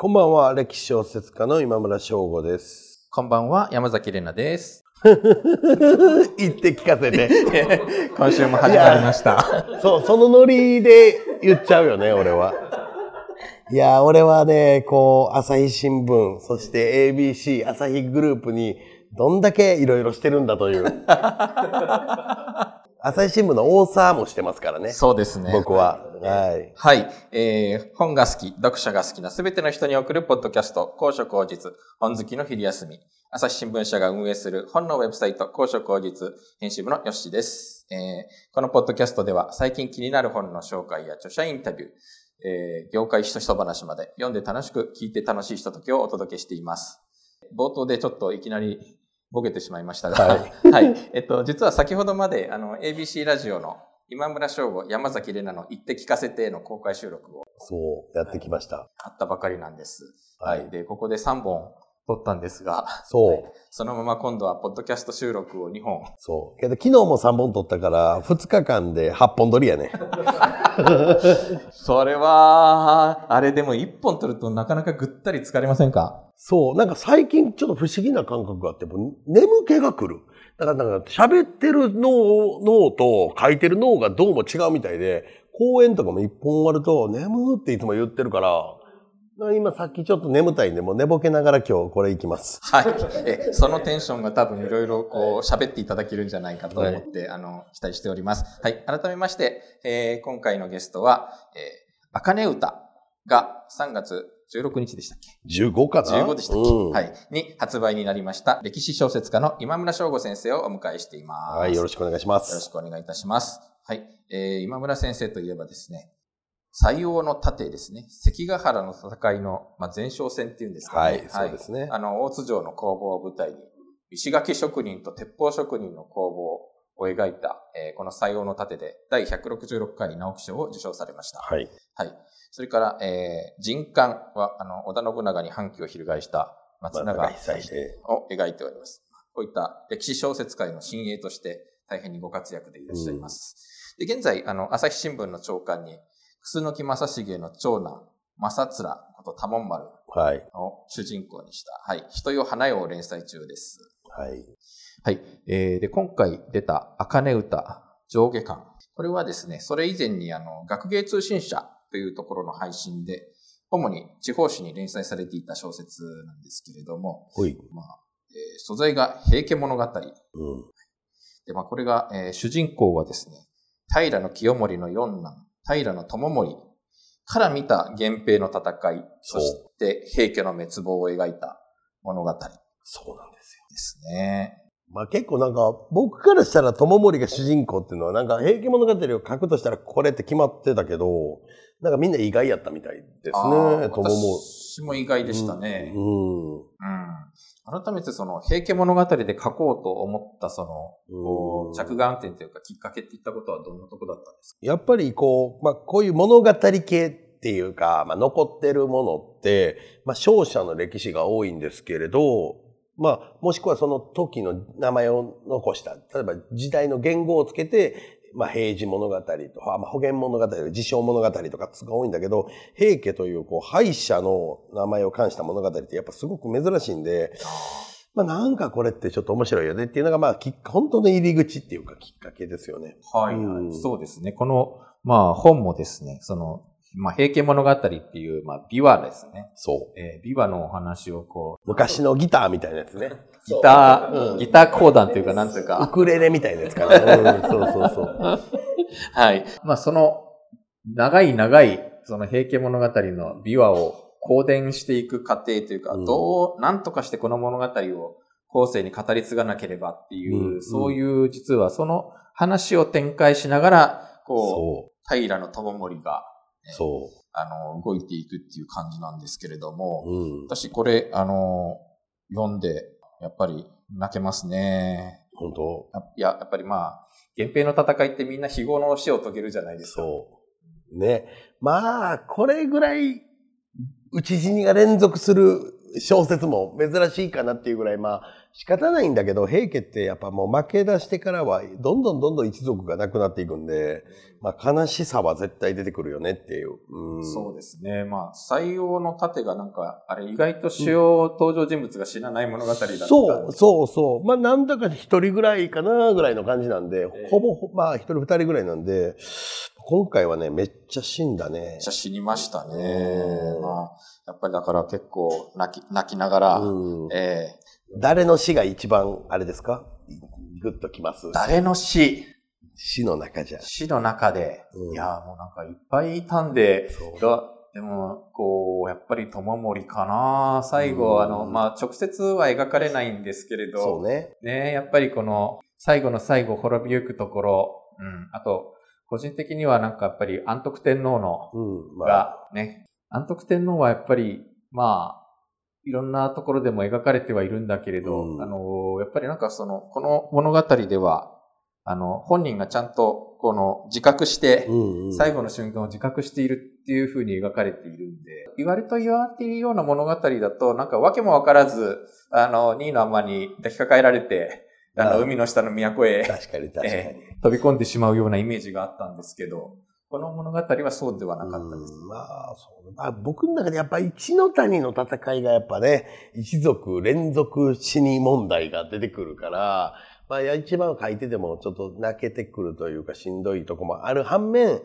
こんばんは、歴史小説家の今村翔吾です。こんばんは、山崎怜奈です。言って聞かせて。今週も始まりました。そう、そのノリで言っちゃうよね、俺は。いや、俺はね、こう、朝日新聞、そして ABC、朝日グループに、どんだけいろいろしてるんだという。朝日新聞の大沢もしてますからね、そうですね。僕は。はい。はい。えー、本が好き、読者が好きなすべての人に送るポッドキャスト、高所高実、本好きの昼休み。朝日新聞社が運営する本のウェブサイト、高所高実、編集部のヨッシーです。えー、このポッドキャストでは、最近気になる本の紹介や著者インタビュー、えー、業界ひとひと話まで、読んで楽しく、聞いて楽しいひとときをお届けしています。冒頭でちょっといきなりボケてしまいましたが、は はい。えっと、実は先ほどまで、あの、ABC ラジオの今村翔吾、山崎怜奈の言って聞かせての公開収録をそう、やってきました。あったばかりなんです。ははいい。で、ここで3本撮ったんですが、そう。そのまま今度はポッドキャスト収録を2本。そう。けど昨日も3本撮ったから、2日間で8本撮りやね。それは、あれでも1本撮るとなかなかぐったり疲れませんか？そう。なんか最近ちょっと不思議な感覚があって、もう眠気が来る。だからなんか喋ってる脳、脳と書いてる脳がどうも違うみたいで、講演とかも一本終わると、眠っていつも言ってるから、今さっきちょっと眠たいんで、もう寝ぼけながら今日これ行きます。はい。え、そのテンションが多分いろいろこう喋っていただけるんじゃないかと思って、あの、期待しております。はい。改めまして、えー今回のゲストは、えー、あかね歌が3月16日でしたっけ？15かな？15でしたっけ、うんはい。に発売になりました、歴史小説家の今村翔吾先生をお迎えしています。はい、よろしくお願いしまよろしす。くお願いいたします。はい。えー、今村先生といえばですね、西洋の盾ですね。関ヶ原の戦いの、まあ、前哨戦っていうんですかね。はい、そうですね。あの、大津城の工房を舞台に、石垣職人と鉄砲職人の工房を描いた、えーこの西洋の盾で第166回直木賞を受賞されました。はい。はい。それから、えー、人艦は、あの、織田信長に反旗を翻した松永久でを描いております。こういった歴史小説界の新鋭として大変にご活躍でいらっしゃいます。で、現在、あの、朝日新聞の長官に、楠木正成の長男、正面こと多門丸はい。を主人公にした、はい、人よ花よを連載中です。はい。はい。えー、で、今回出た、あかね歌、上下巻。これはですね、それ以前に、あの、学芸通信社というところの配信で、主に地方紙に連載されていた小説なんですけれども、ほい。まあ、えー素材が平家物語。うん。で、まあ、これが、えー主人公はですね、平清盛の四男、平智盛から見た源平の戦い、そして平家の滅亡を描いた物語でそうなんですよ。すね。まあ結構なんか、僕からしたら友森が主人公っていうのは、なんか平家物語を書くとしたらこれって決まってたけど、なんかみんな意外やったみたいですね、友森。私も意外でしたね。うん。うん改めてその平家物語で書こうと思ったその、着眼点というかきっかけっていったことはどんなとこだったんですか？やっぱりこう、まあこういう物語系っていうか、まあ残ってるものって、まあ勝者の歴史が多いんですけれど、まあもしくはその時の名前を残した、例えば時代の言語をつけて、まあ平治物語とか、まあ保元物語、自称物語とかが多いんだけど、平家というこう敗者の名前を冠した物語ってやっぱすごく珍しいんで、まあなんかこれってちょっと面白いよねっていうのがまあき本当の入り口っていうかきっかけですよね。はいうんそうですね。この、まあ本もですね、その、まあ平家物語っていう、まあ琵琶ですね。そう。えー琵琶のお話をこう、昔のギターみたいなやつね。ギター、うんギター講談というか、なんというウか、クレレみたいなやつかな。うん、そうそうそう。はい。まあその、長い長い、その平家物語の琵琶を公伝していく過程というか、うんどう、なんとかしてこの物語を後世に語り継がなければっていう、うんそういう、実はその話を展開しながら、こう、そ平智盛が、う。そあの、動いていくっていう感じなんですけれども、う。うん。私これ、あの、読んで、やっぱり泣けますね。本当？やいや、やっぱりまあ、源平の戦いってみんな非業の死を遂げるじゃないですか。そう。ね。まあ、これぐらい、討ち死にが連続する小説も珍しいかなっていうぐらい、まあ、仕方ないんだけど、平家ってやっぱもう負け出してからは、どんどんどんどん一族がなくなっていくんで、まあ、悲しさは絶対出てくるよねっていう。うん、そうですね。まあ、採用の盾がなんか、あれ意外と主要登場人物が死なない物語だった、うん、そうそうそう。まあ、なんだか一人ぐらいかなぐらいの感じなんで、えー、ほぼ、まあ、一人二人ぐらいなんで、今回はね、めっちゃ死んだね。めっちゃ死にましたね。まあ、やっぱりだから結構泣き、泣きながら、うん、えー誰の死が一番、あれですか？グッときます。誰の死？死の中じゃ。死の中で、うん、いや、もうなんかいっぱいいたんで、でも、こう、やっぱり友森かな。最後、あの、まあ、直接は描かれないんですけれど、そうね。ね、やっぱりこの、最後の最後、滅びゆくところ、うん、あと、個人的にはなんかやっぱり安徳天皇の、うん。まあ、がね、安徳天皇はやっぱり、まあ、いろんなところでも描かれてはいるんだけれど、うん、あの、やっぱりなんかその、この物語では、あの、本人がちゃんと、この、自覚して、最後の瞬間を自覚しているっていう風に描かれているんで、言われと言われているような物語だと、なんか訳もわからず、あの、ニーのアに抱きかかえられて、あの、海の下の都へ、確かに確かに、えー、飛び込んでしまうようなイメージがあったんですけど、この物語はそうではなかったです。まあ、そう。まあ、僕の中でやっぱ一の谷の戦いがやっぱね、一族連続死に問題が出てくるから、まあ、一番書いててもちょっと泣けてくるというかしんどいとこもある反面、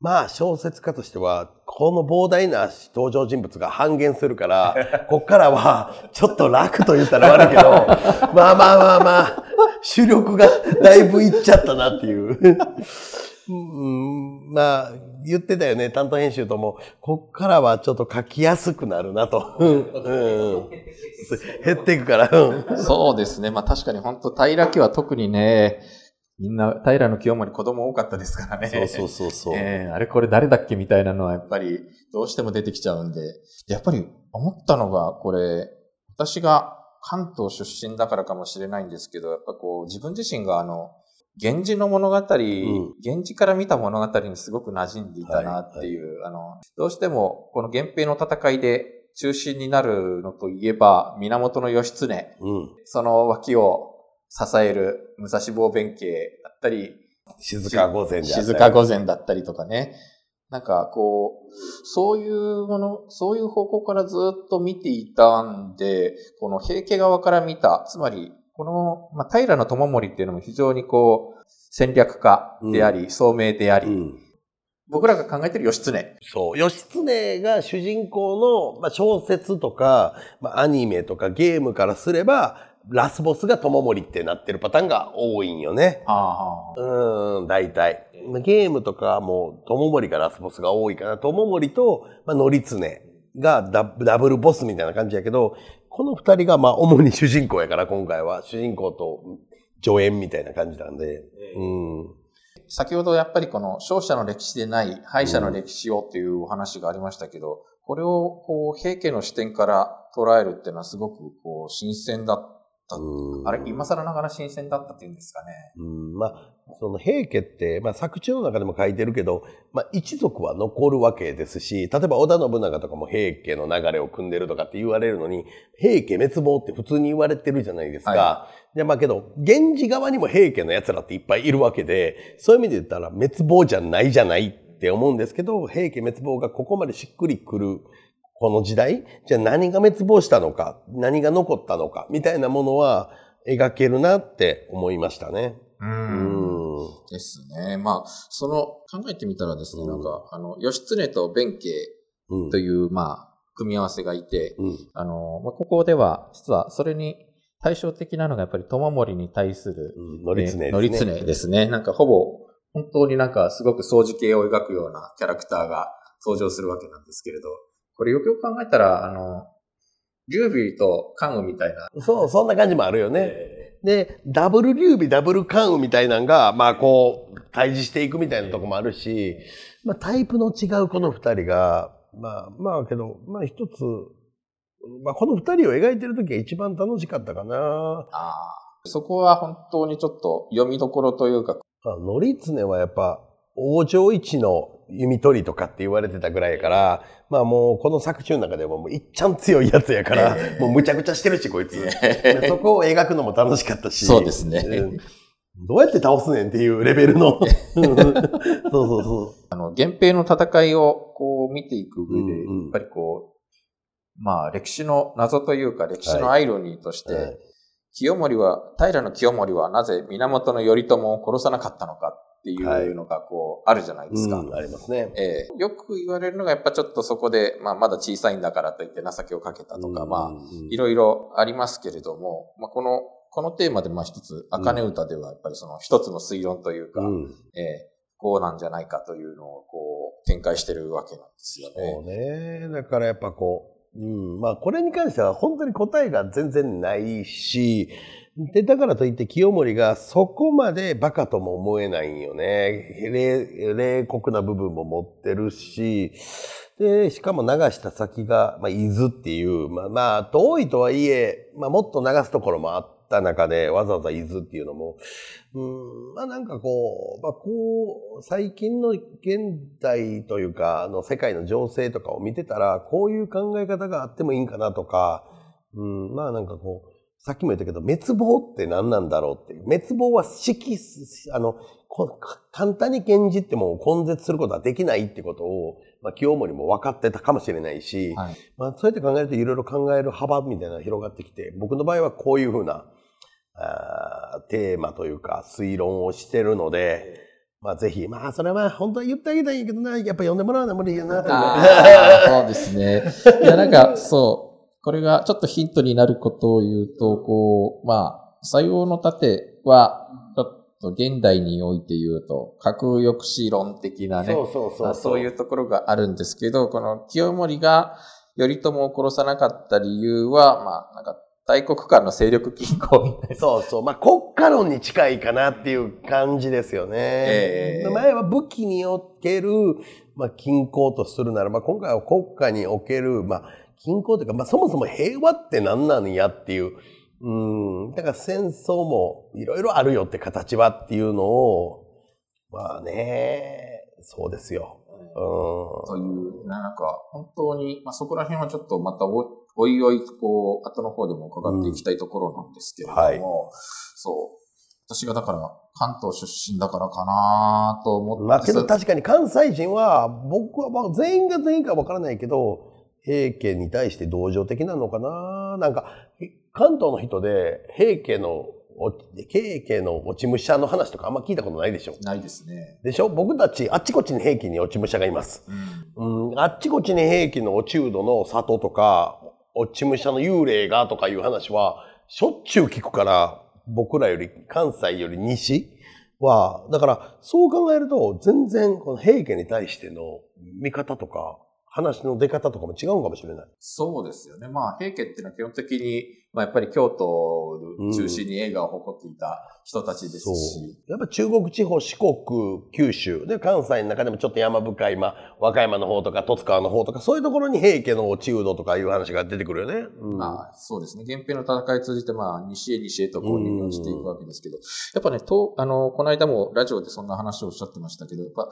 まあ、小説家としては、この膨大な登場人物が半減するから、こっからは、ちょっと楽と言ったら悪いけど、まあまあまあまあ、主力がだいぶいっちゃったなっていう。うん、まあ、言ってたよね、担当編集とも、こっからはちょっと書きやすくなるなと。うん、減っていくから。そうですね。まあ確かに本当平家は特にね、みんな平の清盛子供多かったですからね。そうそうそうそう、えー、あれこれ誰だっけみたいなのはやっぱりどうしても出てきちゃうんで。やっぱり思ったのが、これ、私が関東出身だからかもしれないんですけど、やっぱこう自分自身があの、源氏の物語、うん、源氏から見た物語にすごく馴染んでいたなっていう、はいはい、あの、どうしてもこの源平の戦いで中心になるのといえば、源義経、うん、その脇を支える武蔵坊弁慶だったり、静川御前静川御前だったりとかね。なんかこう、そういうもの、そういう方向からずっと見ていたんで、この平家側から見た、つまりこの、まあ、平智盛っていうのも非常にこう、戦略家であり、うん、聡明であり、うん、僕らが考えてる義経。そう。義経が主人公の、まあ、小説とか、まあ、アニメとかゲームからすれば、ラスボスが智盛ってなってるパターンが多いんよね。あうん、大体。ゲームとかも智盛がラスボスが多いから、智盛と、まあ、則常がダブルボスみたいな感じやけど、この二人がまあ主に主人公やから今回は主人公と助演みたいな感じなんで、うん、先ほどやっぱりこの勝者の歴史でない敗者の歴史をっていうお話がありましたけど、これをこう平家の視点から捉えるっていうのはすごくこう新鮮だっった。あれ、今更ながら新鮮だったっていうんですかね。うん、まあ、その平家って、まあ作中の中でも書いてるけど、まあ一族は残るわけですし、例えば織田信長とかも平家の流れを組んでるとかって言われるのに、平家滅亡って普通に言われてるじゃないですか。はい、で、まあけど、源氏側にも平家の奴らっていっぱいいるわけで、そういう意味で言ったら滅亡じゃないじゃないって思うんですけど、平家滅亡がここまでしっくりくるこの時代、じゃあ何が滅亡したのか、何が残ったのか、みたいなものは描けるなって思いましたね。うん。ですね。まあ、その、考えてみたらですね、うん、なんか、あの、義経と弁慶という、うん、まあ、組み合わせがいて、うん、あの、まあ、ここでは、実はそれに対照的なのがやっぱり友森に対する、乗り常ですね。乗り常ですね。なんかほぼ、本当になんかすごく掃除系を描くようなキャラクターが登場するわけなんですけれど、これよくよく考えたら、あの、劉備と関羽みたいな。そう、そんな感じもあるよね。えー、で、ダブル劉備、ダブル関羽みたいなのが、まあこう、対峙していくみたいなとこもあるし、まあタイプの違うこの二人が、まあまあけど、まあ一つ、まあこの二人を描いてる時が一番楽しかったかな。ああ。そこは本当にちょっと読みどころというか。あ、乗常はやっぱ、王城一の弓取りとかって言われてたぐらいやから、まあもうこの作中の中でももういっちゃん強いやつやから、え えもうむちゃくちゃしてるし、こいつ。で そこを描くのも楽しかったし。そうですねんどうやって倒すねんっていうレベルの。う んそうそうそあの、源平の戦いをこう見ていく上で、うんうんやっぱりこう、まあ歴史の謎というか歴史のアイロニーとして、はい清盛は、平清盛はなぜ源頼朝を殺さなかったのかっていうのがこう、あるじゃないですか。うん、ありますね。ええよく言われるのがやっぱちょっとそこで、まあまだ小さいんだからといって情けをかけたとか、まあ、いろいろありますけれども、まあこの、このテーマでまあ一つ、茜歌ではやっぱりその一つの推論というか、うん、ええこうなんじゃないかというのをこう展開してるわけなんですよね。そうね。だからやっぱこう、うん、まあこれに関しては本当に答えが全然ないし、で、だからといって清盛がそこまでバカとも思えないんよね。冷酷な部分も持ってるし、で、しかも流した先が、まあ、伊豆っていう、まあ、まあ、遠いとはいえ、まあ、もっと流すところもあった中で、わざわざ伊豆っていうのも、うん、まあなんかこう、まあこう、最近の現代というか、あの世界の情勢とかを見てたら、こういう考え方があってもいいんかなとか、うん、まあなんかこう、さっきも言ったけど、滅亡って何なんだろうっていう。滅亡は式、あの、こ簡単に現実ってもう根絶することはできないってことを、まあ清盛も分かってたかもしれないし、はい。まあそうやって考えるといろいろ考える幅みたいなのが広がってきて、僕の場合はこういうふうな、あーテーマというか推論をしてるので、まあぜひ、まあそれは本当は言ってあげたいけどな、やっぱ読んでもらうのは無理やなとそうですね。いや、なんか、そう。これがちょっとヒントになることを言うと、こう、まあ、採用の盾は、ちょっと現代において言うと、核抑止論的なね、そうそうそういうところがあるんですけど、この清盛が頼朝を殺さなかった理由は、まあ、なんか、大国間の勢力均衡みたいな。そうそう。まあ国家論に近いかなっていう感じですよね。ええ前は武器における、まあ均衡とするならば、今回は国家における、まあ均衡というか、まあそもそも平和って何なんやっていう、うん。だから戦争もいろいろあるよって形はっていうのを、まあね、そうですよ。うん。という、なんか、本当に、まあ、そこら辺はちょっとまたお、おいおい、こう、後の方でも伺っていきたいところなんですけれども、うんはいそう。私がだから、関東出身だからかなと思って。まあけど確かに関西人は、僕はまあ全員が全員かわからないけど、平家に対して同情的なのかな？なんか、関東の人で平家の、お平家の落ち武者の話とかあんま聞いたことないでしょ？ないですね。でしょ？僕たちあっちこっちに平家に落ち武者がいます。うん。うん、あっちこっちに平家の落ちうどの里とか、落ち武者の幽霊がとかいう話は、しょっちゅう聞くから、僕らより、関西より西？は、だから、そう考えると、全然、この平家に対しての見方とか、話の出方とかも違うかもしれない。そうですよね。まあ、平家っていうのは基本的に、まあ、やっぱり京都を中心に映画を誇っていた人たちですそうし、。やっぱ中国地方、四国、九州、で、関西の中でもちょっと山深い、まあ、和歌山の方とか、十津川の方とか、そういうところに平家の落ちうどとかいう話が出てくるよね。うんまあ、そうですね。源平の戦い通じて、まあ、西へ西へとこう、入門していくわけですけど、やっぱね、と、あの、この間もラジオでそんな話をおっしゃってましたけど、やっぱ、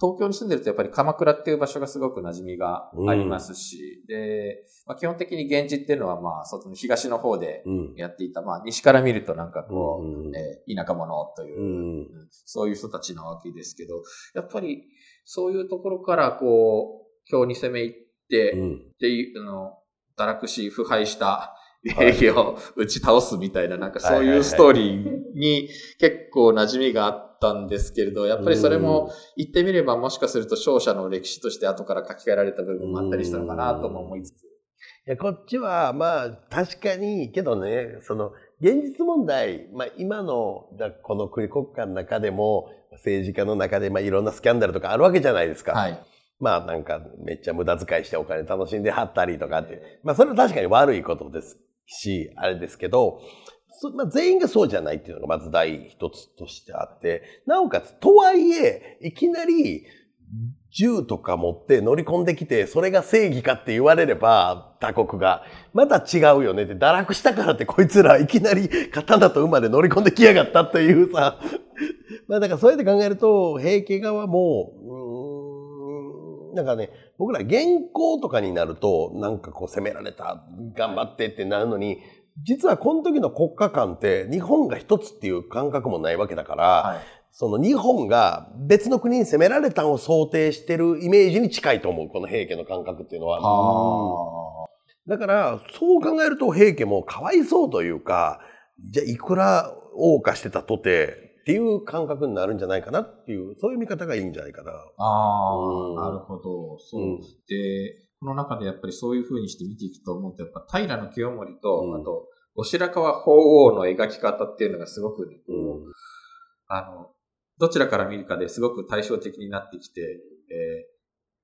東京に住んでるとやっぱり鎌倉っていう場所がすごく馴染みがありますし、で、まあ、基本的に源氏っていうのはまあ、その東の方でうん。やっていた、まあ、西から見るとなんかこう、うんえー田舎者という、うんうん。そういう人たちなわけですけど、やっぱりそういうところからこう、今日に攻め入って、うん。っていう、あの、堕落し、腐敗した兵器を打ち倒すみたいな、なんかそういうストーリーに結構馴染みがあったんですけれど、やっぱりそれも言ってみればもしかすると勝者の歴史として後から書き換えられた部分もあったりしたのかなとも思いつつ。いや、こっちは、まあ、確かに、けどね、その、現実問題、まあ、今の、だこの国国家の中でも、政治家の中で、まあ、いろんなスキャンダルとかあるわけじゃないですか。はい。まあ、なんか、めっちゃ無駄遣いしてお金楽しんではったりとかって。まあ、それは確かに悪いことですし、あれですけど、そまあ、全員がそうじゃないっていうのがまず第一つとしてあって、なおかつ、とはいえ、いきなり、銃とか持って乗り込んできて、それが正義かって言われれば、他国が、また違うよねって、堕落したからってこいつらいきなり刀と馬で乗り込んできやがったっていうさ、まあだからそうやって考えると、平家側も、うんなんかね、僕ら原稿とかになると、なんかこう攻められた、頑張ってってなるのに、実はこの時の国家間って日本が一つっていう感覚もないわけだから、はい。その日本が別の国に攻められたのを想定してるイメージに近いと思う、この平家の感覚っていうのは。はだから、そう考えると平家もかわいそうというか、じゃあいくら謳歌してたとて、っていう感覚になるんじゃないかなっていう、そういう見方がいいんじゃないかな。あうん。あ、なるほど。そう。うん。で、この中でやっぱりそういう風にして見ていくと思うと、やっぱ平清盛と、うん。あと、後白河法皇の描き方っていうのがすごくね、あの、どちらから見るかですごく対照的になってきて、えー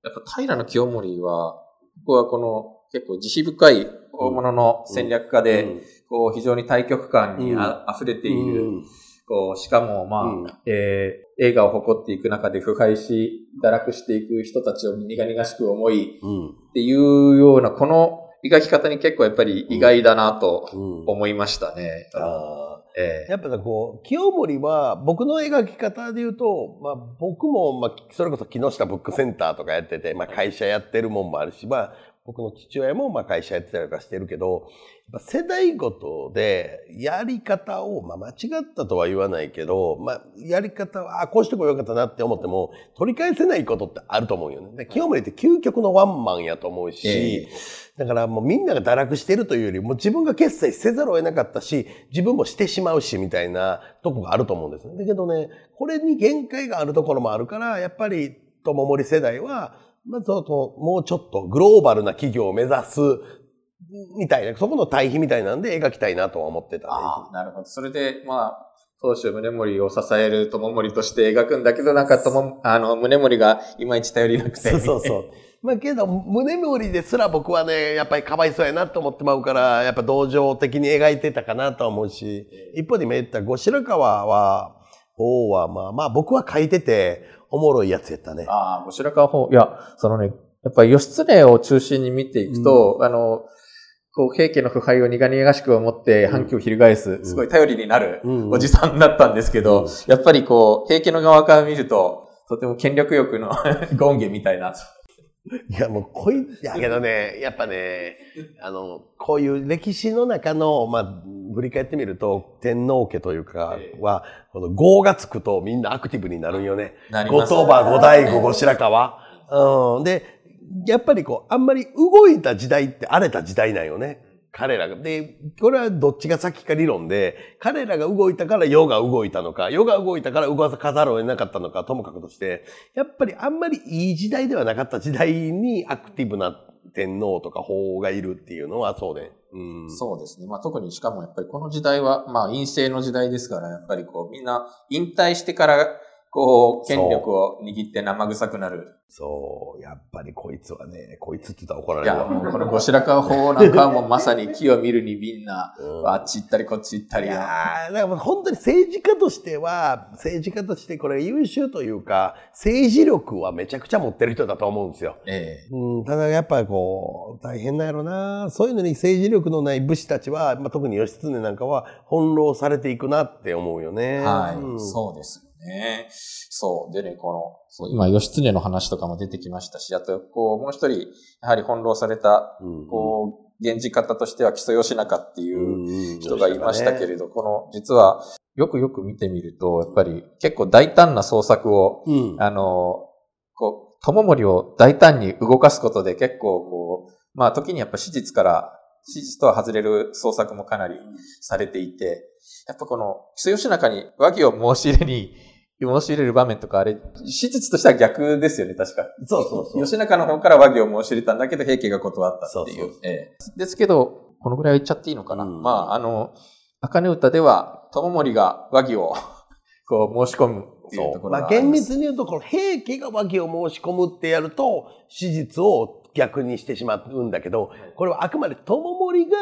やっぱ平清盛は、ここはこの結構慈悲深い大物の戦略家で、うん。こう非常に対極感にあ、溢れている、うんこう、しかも、まあ、うん。えー映画を誇っていく中で腐敗し、堕落していく人たちを苦々しく思い、うん。っていうような、この描き方に結構やっぱり意外だなとうん。思いましたね。あー。えやっぱさこう、清盛は僕の描き方で言うと、まあ僕も、まあそれこそ木下ブックセンターとかやってて、まあ会社やってるもんもあるし、まあ僕の父親もまあ会社やってたりとかしてるけど、やっぱ世代ごとでやり方を、まあ間違ったとは言わないけど、まあやり方は、あ、こうしてこよかったなって思っても、取り返せないことってあると思うよね。で清盛って究極のワンマンやと思うし、えだからもうみんなが堕落してるというよりも自分が決済せざるを得なかったし、自分もしてしまうしみたいなとこがあると思うんですね。だけどね、これに限界があるところもあるから、やっぱり友森世代は、まず、もうちょっとグローバルな企業を目指すみたいな、そこの対比みたいなんで描きたいなとは思ってたね。ああ、なるほど。それで、まあ、当主宗盛を支える友盛として描くんだけど、なんか友、あの、宗盛がいまいち頼りなくて。そうそうそう。まあけど、胸盛りですら僕はね、やっぱりかわいそうやなと思ってまうから、やっぱ同情的に描いてたかなとは思うし、一方で今言った後白河は、王はまあまあ僕は書いてて、おもろいやつやったね。ああ、後白河法、いや、そのね、やっぱり義経を中心に見ていくと、あの、こう、平家の腐敗を苦々しく思って反旗を翻す、んすごい頼りになるうんおじさんだったんですけど、うんやっぱりこう、平家の側から見ると、とても権力欲の 権下みたいな。いやもうこい、いやけどね、やっぱね、あの、こういう歴史の中の、まあ、振り返ってみると、天皇家というかええは、この号がつくとみんなアクティブになるんよね。後鳥羽、後醍醐、後白河。うん。で、やっぱりこう、あんまり動いた時代って荒れた時代なんよね。彼らが。で、これはどっちが先か理論で、彼らが動いたから世が動いたのか、世が動いたから動かざるを得なかったのか、ともかくとして、やっぱりあんまりいい時代ではなかった時代にアクティブな天皇とか法がいるっていうのはそうね。うん。そうですね。まあ特にしかもやっぱりこの時代は、まあ陰性の時代ですから、やっぱりこうみんな引退してから、こう、権力を握って生臭くなる。そう。やっぱりこいつはね、こいつって言ったら怒らいや、れるわ。もうこの後白河法なんかはもうまさに木を見るにみんな、うんあっち行ったりこっち行ったり。いやーだから本当に政治家としては、政治家としてこれ優秀というか、政治力はめちゃくちゃ持ってる人だと思うんですよ。ええうん、ただやっぱりこう、大変なんやろな。そういうのに政治力のない武士たちは、まあ、特に義経なんかは翻弄されていくなって思うよね。はい、うんそうですよね。そう。でね、この、そう今、義経の話とかも出てきましたし、あと、こう、もう一人、やはり翻弄された、うんこう、源氏方としては木曽義仲っていううん人がいましたけれど、この、実は、よくよく見てみると、やっぱり結構大胆な創作を、うん。あの、こう、友森を大胆に動かすことで結構こう、まあ時にやっぱ史実から、史実とは外れる創作もかなりされていて、やっぱこの、木曽義仲に和議を申し入れに、申し入れる場面とか、あれ、史実としては逆ですよね、確か。そうそうそう。義仲の方から和議を申し入れたんだけど、平家が断ったっていう。そうそうええですけど、このぐらいは言っちゃっていいのかな。うんまあ、あの、茜歌では、友森が和議を、こう、申し込むっていうところまあ。厳密に言うと、この平家が和議を申し込むってやると、史実を逆にしてしまうんだけど、これはあくまで友森が、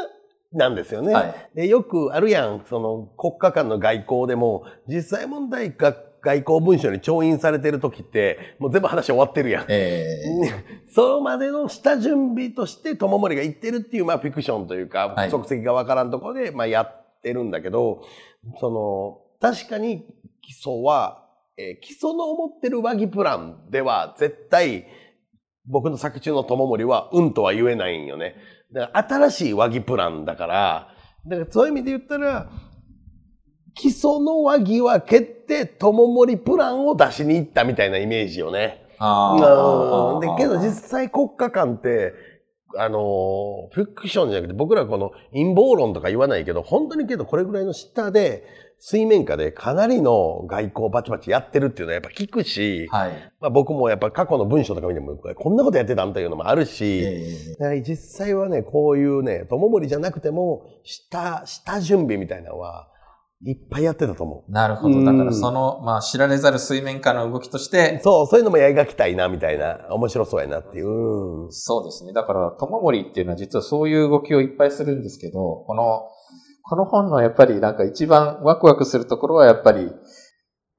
なんですよね。はい。で、よくあるやん、その国家間の外交でも、実際問題が外交文書に調印されてる時って、もう全部話終わってるやん。ええ そのまでの下準備として友森が言ってるっていう、まあフィクションというか、はい足跡がわからんところで、まあやってるんだけど、その、確かに基礎は、えー基礎の思ってる和議プランでは絶対僕の作中の友森は、うんとは言えないんよね。だから新しい和木プランだから、だからそういう意味で言ったら、基礎の和木は蹴って、友森プランを出しに行ったみたいなイメージよね。あうんで、けど実実際国家間って、あのー、フィクションじゃなくて、僕らこの陰謀論とか言わないけど、本当にけどこれぐらいの下で、水面下でかなりの外交バチバチやってるっていうのはやっぱ聞くし、はい。まあ僕もやっぱ過去の文章とか見ても、こんなことやってたんというのもあるし、実際はね、こういうね、友森じゃなくても、下、下準備みたいなのは、いっぱいやってたと思えなるほど。だからその、まあ知られざる水面下の動きとしう。て、そう、そういうのも描きたいな、みたいな、面白そうやなっていう。うんそうですね。だから、友森っていうのは実はそういう動きをいっぱいするんですけど、この、この本のやっぱりなんか一番ワクワクするところはやっぱり、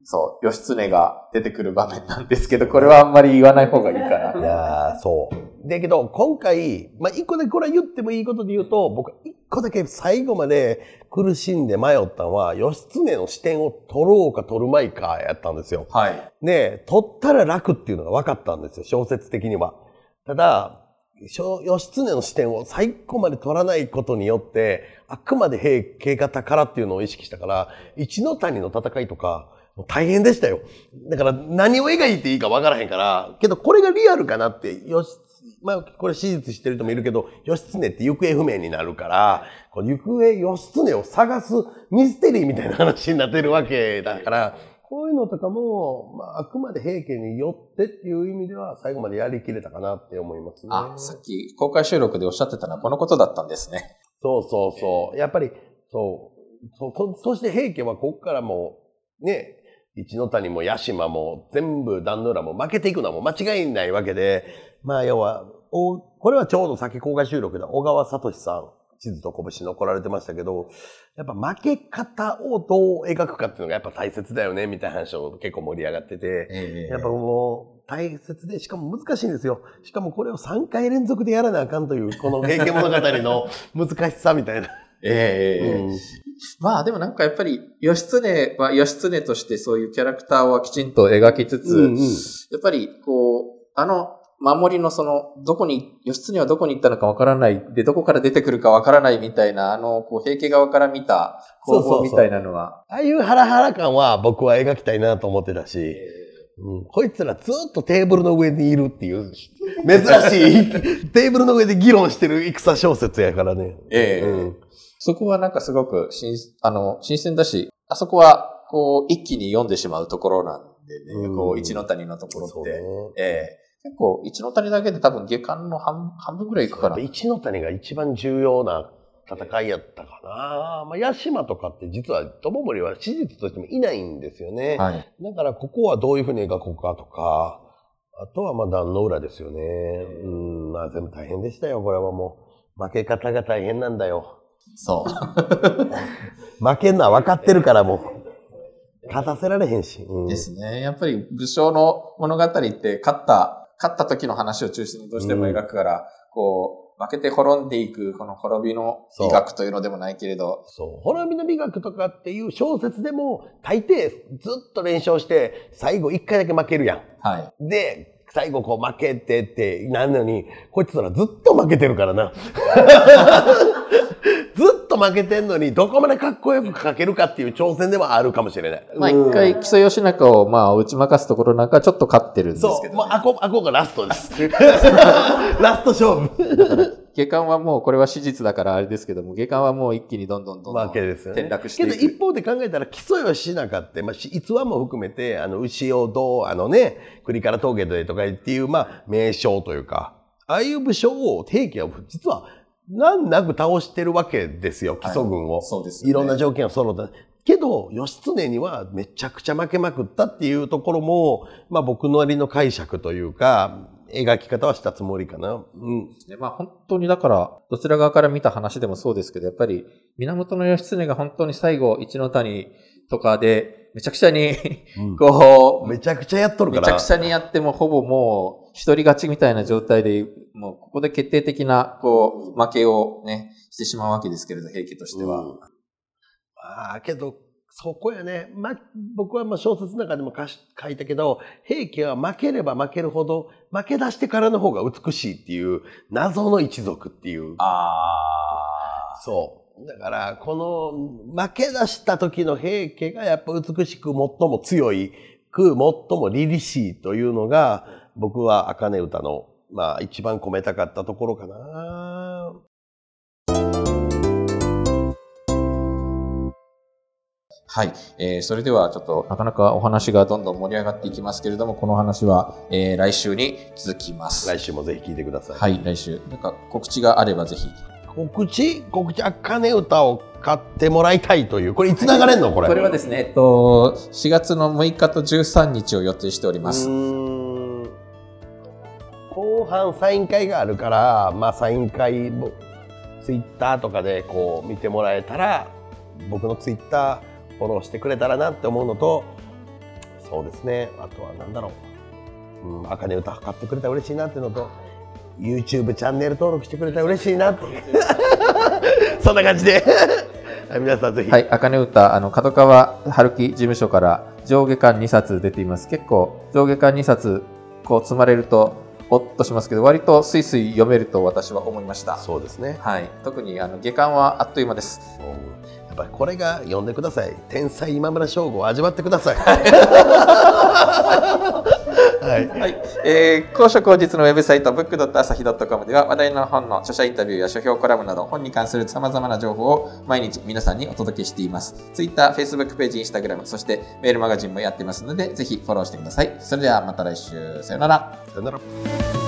そう、義経が出てくる場面なんですけど、これはあんまり言わない方がいいかいな。やー、そう。だけど、今回、まあ、一個だけこれは言ってもいいことで言うと、僕、一個だけ最後まで苦しんで迷ったのは、義経の視点を取ろうか取るまいかやったんですよ。はい。で、取ったら楽っていうのが分かったんですよ、小説的には。ただ、義経の視点を最後まで取らないことによって、あくまで平家方からっていうのを意識したから、一の谷の戦いとか、もう大変でしたよ。だから何を描いていいか分からへんから、けどこれがリアルかなって、よし、まあこれ史実してる人もいるけど、義経って行方不明になるから、こう行方義経を探すミステリーみたいな話になってるわけだから、こういうのとかも、まあ、あくまで平家によってっていう意味では、最後までやりきれたかなって思いますね。あ、さっき公開収録でおっしゃってたのはこのことだったんですね。そうそうそう。やっぱり、そう。そそそして平家はここからもう、ね、一ノ谷も八島も全部壇ノ浦も負けていくのはもう間違いないわけで、まあ要は、おこれはちょうど先公開収録で小川聡さん、地図と拳残られてましたけど、やっぱ負け方をどう描くかっていうのがやっぱ大切だよね、みたいな話を結構盛り上がってて、えやっぱもう大切で、しかも難しいんですよ。しかもこれを3回連続でやらなあかんという、この平家物語の難しさみたいな。えええうん。まあでもなんかやっぱり、義経は義経としてそういうキャラクターはきちんと描きつつ、うんうん。やっぱりこう、あの、守りのその、どこに、義経はどこに行ったのかわからない、で、どこから出てくるかわからないみたいな、あの、こう、平家側から見た攻そうみたいなのは、ああいうハラハラ感は僕は描きたいなと思ってたし、うん、こいつらずっとテーブルの上にいるっていう、珍しい テーブルの上で議論してる戦小説やからね。ええ。うんそこはなんかすごく新、あの、新鮮だし、あそこは、こう、一気に読んでしまうところなんでね、うんこう、一の谷のところって。ね。ええ結構、一の谷だけで多分下巻の半半分ぐらいいくかな。一ノ谷が一番重要な戦いやったかな。まあ、八島とかって実は友森は史実としてもいないんですよね。はい。だからここはどういうふうに描こうかとか、あとはまあ壇の浦ですよね。うん、まあ全部大変でしたよ、これはもう。負け方が大変なんだよ。そう。負けんのは分かってるからもう。勝たせられへんし。うん、ですね。やっぱり武将の物語って勝った、勝った時の話を中心にどうしても描くから、こう、負けて滅んでいく、この滅びの美学というのでもないけれど、そう。滅びの美学とかっていう小説でも、大抵ずっと連勝して、最後一回だけ負けるやん。はい。で、最後こう負けてってなんのに、こいつらずっと負けてるからな。ずっと負けてんのに、どこまでかっこよく書けるかっていう挑戦ではあるかもしれない。まあうん一回、木曽義仲をまあ打ち負かすところなんかちょっと勝ってるんですそう、けど、もうあこ、あこがラストです。ラスト勝負。下巻はもうこれは史実だからあれですけども、下巻はもう一気にどんどんどんどん負けですよね。転落してけいく。ど一方で考えたら、基礎義仲って、まあ、し逸話も含めて、あの、牛をどう、あのね、栗から峠でとかっていう、まあ、名将というか、ああいう武将を平家は実は難なく倒してるわけですよ、基礎軍を。そうですよね。いろんな条件が揃った。けど、義経にはめちゃくちゃ負けまくったっていうところも、まあ僕なりの解釈というか、描き方はしたつもりかな。うん。ねまあ本当にだから、どちら側から見た話でもそうですけど、やっぱり、源義経が本当に最後、一の谷とかで、めちゃくちゃに、こう、めちゃくちゃやっとるから。めちゃくちゃにやっても、ほぼもう、一人勝ちみたいな状態で、もう、ここで決定的な、こう、負けをね、してしまうわけですけれど、平家としては。うんまあ、けど、そこやね。ま、僕はまあ小説の中でも書書いたけど、平家は負ければ負けるほど、負け出してからの方が美しいっていう、謎の一族っていう。あそう。だから、この、負け出した時の平家がやっぱ美しく最も強いく、最も凛々しいというのが、僕は茜歌の、まあ一番込めたかったところかな。はい。えー、それではちょっとなかなかお話がどんどん盛り上がっていきますけれども、この話は、えー、来週に続きます。来週もぜひ聞いてください。はい、来週。なんか告知があればぜひ。告知？告知、茜歌を買ってもらいたいという。これいつ流れんの？これ。これはですね、えっと、4月の6日と13日を予定しております。後半サイン会があるから、まあサイン会もツイッターとかでこう見てもらえたら、僕のツイッターフォローしてくれたらなって思うのと、そうですね、あとは何だろう、うん、あかね歌買ってくれたら嬉しいなっていうのと、YouTube チャンネル登録してくれたら嬉しいなって。そんな感じで。はい皆さんぜひ。はい、あかね歌、あの、角川春樹事務所から上下巻2冊出ています。結構、上下巻2冊、こう積まれると、おっとしますけど、割とスイスイ読めると私は思いました。そうですね。はい。特に、あの、下巻はあっという間です。うんぱりこれが読んでください。天才今村翔吾を味わってください。はい。はい。えー、高所高実のウェブサイト、book.asahi.com では話題の本の著者インタビューや書評コラムなど、本に関する様々な情報を毎日皆さんにお届けしています。Twitter、Facebook ページ、Instagram、そしてメールマガジンもやってますので、ぜひフォローしてください。それではまた来週、さようなら。さよなら。